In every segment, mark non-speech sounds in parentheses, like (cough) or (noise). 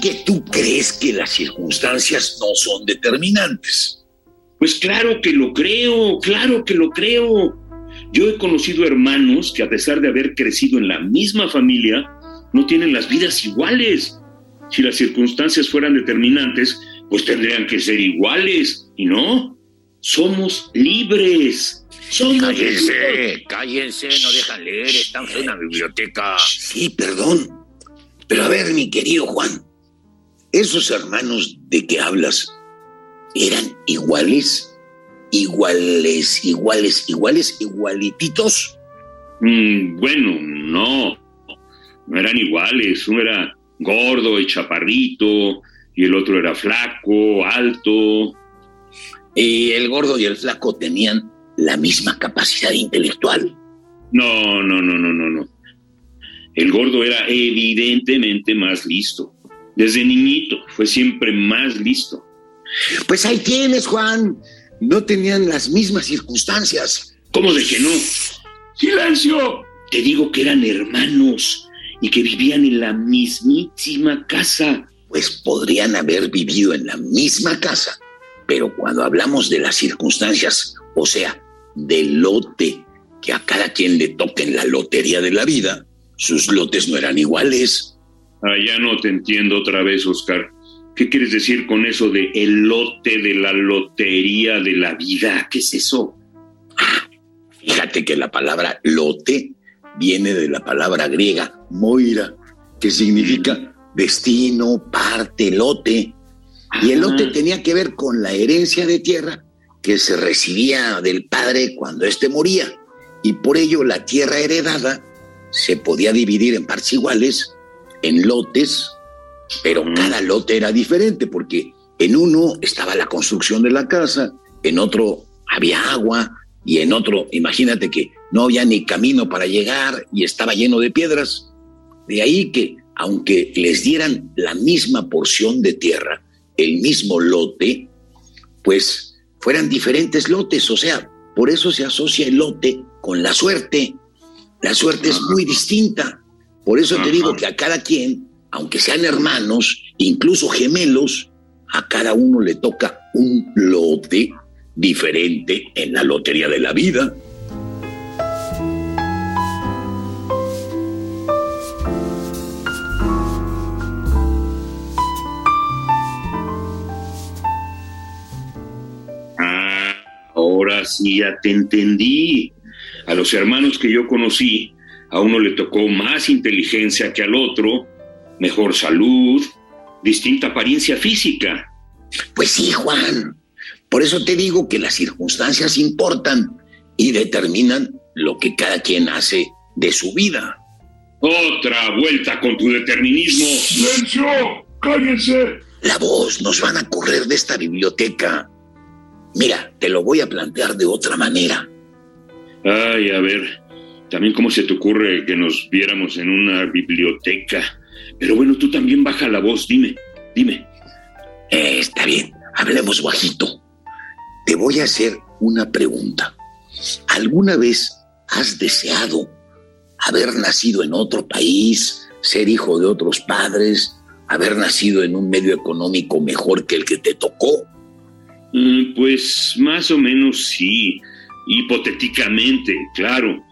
Que tú crees que las circunstancias no son determinantes. Pues claro que lo creo, claro que lo creo. Yo he conocido hermanos que a pesar de haber crecido en la misma familia, no tienen las vidas iguales. Si las circunstancias fueran determinantes, pues tendrían que ser iguales, y no. Somos libres. Somos cállense, cállense, no dejan leer, estamos en una biblioteca. Sí, perdón. Pero a ver, mi querido Juan, ¿esos hermanos de que hablas eran iguales? Iguales, iguales, iguales, igualititos. Mm, bueno, no. No eran iguales. Uno era gordo y chaparrito, y el otro era flaco, alto. ¿Y el gordo y el flaco tenían la misma capacidad intelectual? No, no, no, no, no, no. El gordo era evidentemente más listo. Desde niñito fue siempre más listo. Pues ahí tienes, Juan. No tenían las mismas circunstancias. ¿Cómo de que no? ¡Silencio! Te digo que eran hermanos y que vivían en la mismísima casa. Pues podrían haber vivido en la misma casa, pero cuando hablamos de las circunstancias, o sea, del lote que a cada quien le toca en la lotería de la vida, sus lotes no eran iguales. Ah, ya no te entiendo otra vez, Oscar. ¿Qué quieres decir con eso de el lote de la lotería de la vida? ¿Qué es eso? Ah, fíjate que la palabra lote viene de la palabra griega moira, que significa destino, parte, lote. Y el lote tenía que ver con la herencia de tierra que se recibía del padre cuando éste moría. Y por ello la tierra heredada se podía dividir en partes iguales, en lotes, pero cada lote era diferente porque en uno estaba la construcción de la casa, en otro había agua y en otro, imagínate que no había ni camino para llegar y estaba lleno de piedras. De ahí que, aunque les dieran la misma porción de tierra, el mismo lote, pues fueran diferentes lotes, o sea, por eso se asocia el lote con la suerte. La suerte es muy distinta. Por eso te digo que a cada quien, aunque sean hermanos, incluso gemelos, a cada uno le toca un lote diferente en la lotería de la vida. Ah, ahora sí ya te entendí. A los hermanos que yo conocí, a uno le tocó más inteligencia que al otro, mejor salud, distinta apariencia física. Pues sí, Juan. Por eso te digo que las circunstancias importan y determinan lo que cada quien hace de su vida. Otra vuelta con tu determinismo. ¡Silencio! ¡Cállense! La voz nos van a correr de esta biblioteca. Mira, te lo voy a plantear de otra manera. Ay, a ver, también cómo se te ocurre que nos viéramos en una biblioteca. Pero bueno, tú también baja la voz, dime, dime. Eh, está bien, hablemos bajito. Te voy a hacer una pregunta. ¿Alguna vez has deseado haber nacido en otro país, ser hijo de otros padres, haber nacido en un medio económico mejor que el que te tocó? Mm, pues más o menos sí hipotéticamente, claro.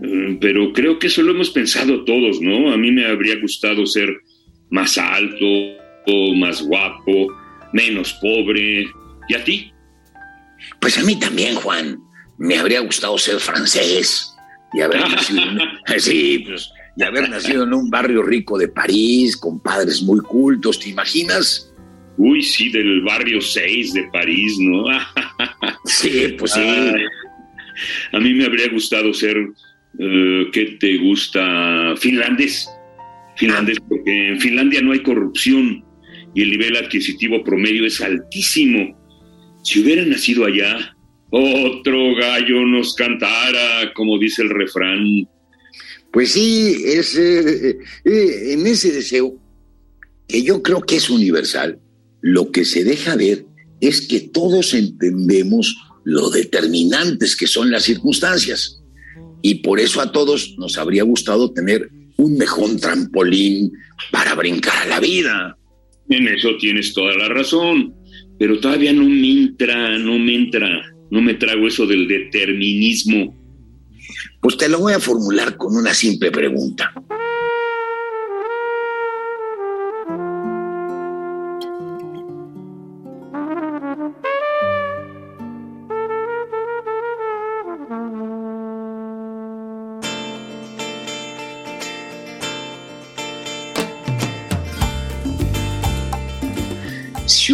Mm, pero creo que eso lo hemos pensado todos, ¿no? A mí me habría gustado ser más alto, más guapo, menos pobre. ¿Y a ti? Pues a mí también, Juan. Me habría gustado ser francés y haber (laughs) nacido en, (laughs) sí, pues, y haber nacido en un barrio rico de París, con padres muy cultos, ¿te imaginas? Uy, sí, del barrio 6 de París, ¿no? (laughs) sí, pues sí. A mí me habría gustado ser, ¿qué te gusta? Finlandés. finlandés, porque en Finlandia no hay corrupción y el nivel adquisitivo promedio es altísimo. Si hubiera nacido allá, otro gallo nos cantara, como dice el refrán. Pues sí, es eh, eh, en ese deseo, que yo creo que es universal, lo que se deja ver es que todos entendemos lo determinantes que son las circunstancias. Y por eso a todos nos habría gustado tener un mejor trampolín para brincar a la vida. En eso tienes toda la razón, pero todavía no me entra, no me entra, no me trago eso del determinismo. Pues te lo voy a formular con una simple pregunta.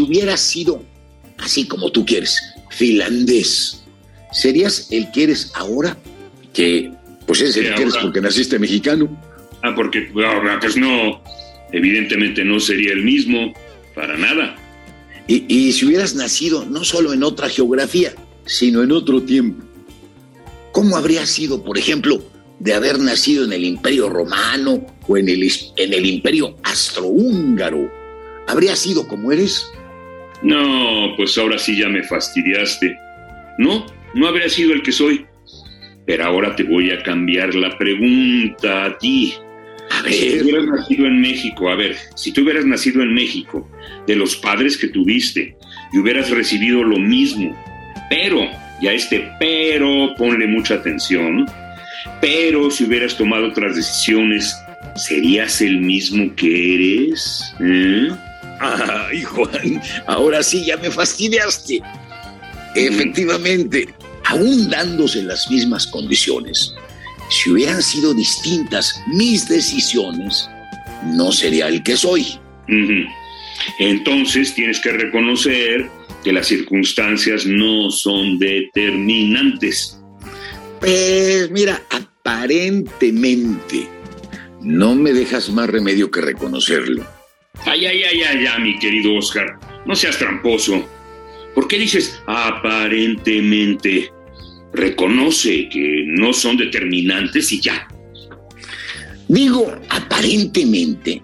Hubieras sido, así como tú quieres, finlandés, ¿serías el que eres ahora? Que, pues es el que eres porque naciste mexicano. Ah, porque pues no, evidentemente no sería el mismo, para nada. Y, y si hubieras nacido no solo en otra geografía, sino en otro tiempo, ¿cómo habría sido, por ejemplo, de haber nacido en el Imperio Romano o en el, en el Imperio Astrohúngaro? ¿Habría sido como eres? No, pues ahora sí ya me fastidiaste. No, no habría sido el que soy. Pero ahora te voy a cambiar la pregunta a ti. A Si hubieras nacido en México, a ver, si tú hubieras nacido en México, de los padres que tuviste, y hubieras recibido lo mismo, pero, y a este pero ponle mucha atención, pero si hubieras tomado otras decisiones, ¿serías el mismo que eres? ¿Eh? Ay, Juan, ahora sí ya me fastidiaste. Efectivamente, aún dándose las mismas condiciones, si hubieran sido distintas mis decisiones, no sería el que soy. Entonces tienes que reconocer que las circunstancias no son determinantes. Pues mira, aparentemente, no me dejas más remedio que reconocerlo. Ay, ay, ay, ay, ay, mi querido Oscar, no seas tramposo. ¿Por qué dices aparentemente? Reconoce que no son determinantes y ya. Digo aparentemente,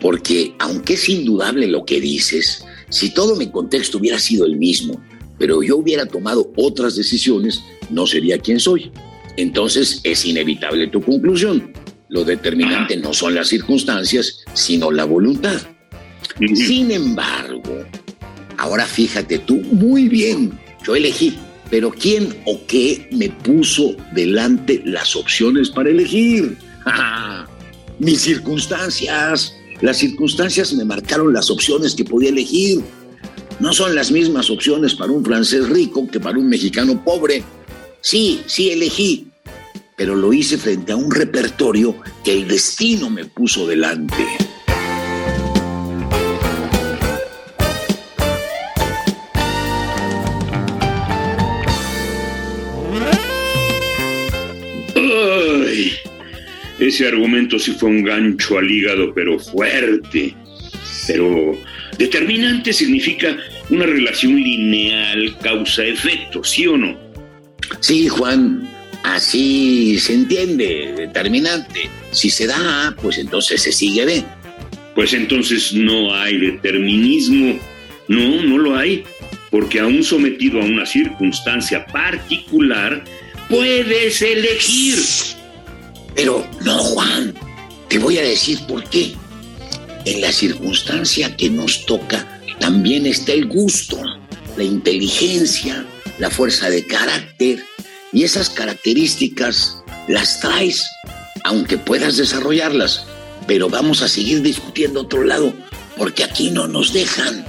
porque aunque es indudable lo que dices, si todo mi contexto hubiera sido el mismo, pero yo hubiera tomado otras decisiones, no sería quien soy. Entonces es inevitable tu conclusión. Lo determinante no son las circunstancias, sino la voluntad. Sin embargo, ahora fíjate tú muy bien, yo elegí, pero ¿quién o qué me puso delante las opciones para elegir? (laughs) Mis circunstancias. Las circunstancias me marcaron las opciones que podía elegir. No son las mismas opciones para un francés rico que para un mexicano pobre. Sí, sí elegí, pero lo hice frente a un repertorio que el destino me puso delante. Ay, ese argumento sí fue un gancho al hígado, pero fuerte. Pero determinante significa una relación lineal causa-efecto, ¿sí o no? Sí, Juan, así se entiende, determinante. Si se da A, pues entonces se sigue B. Pues entonces no hay determinismo. No, no lo hay. Porque aún sometido a una circunstancia particular, puedes elegir. Pero no, Juan, te voy a decir por qué. En la circunstancia que nos toca también está el gusto, la inteligencia, la fuerza de carácter. Y esas características las traes, aunque puedas desarrollarlas. Pero vamos a seguir discutiendo otro lado, porque aquí no nos dejan.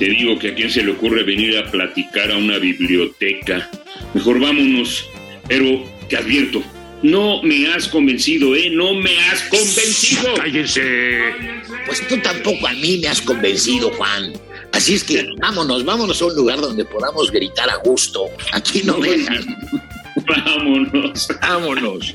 Te digo que a quién se le ocurre venir a platicar a una biblioteca. Mejor vámonos. Pero te advierto, no me has convencido, ¿eh? No me has convencido. ¡Cállense! Pues tú tampoco a mí me has convencido, Juan. Así es que vámonos, vámonos a un lugar donde podamos gritar a gusto. Aquí no dejan. Vámonos. Vámonos.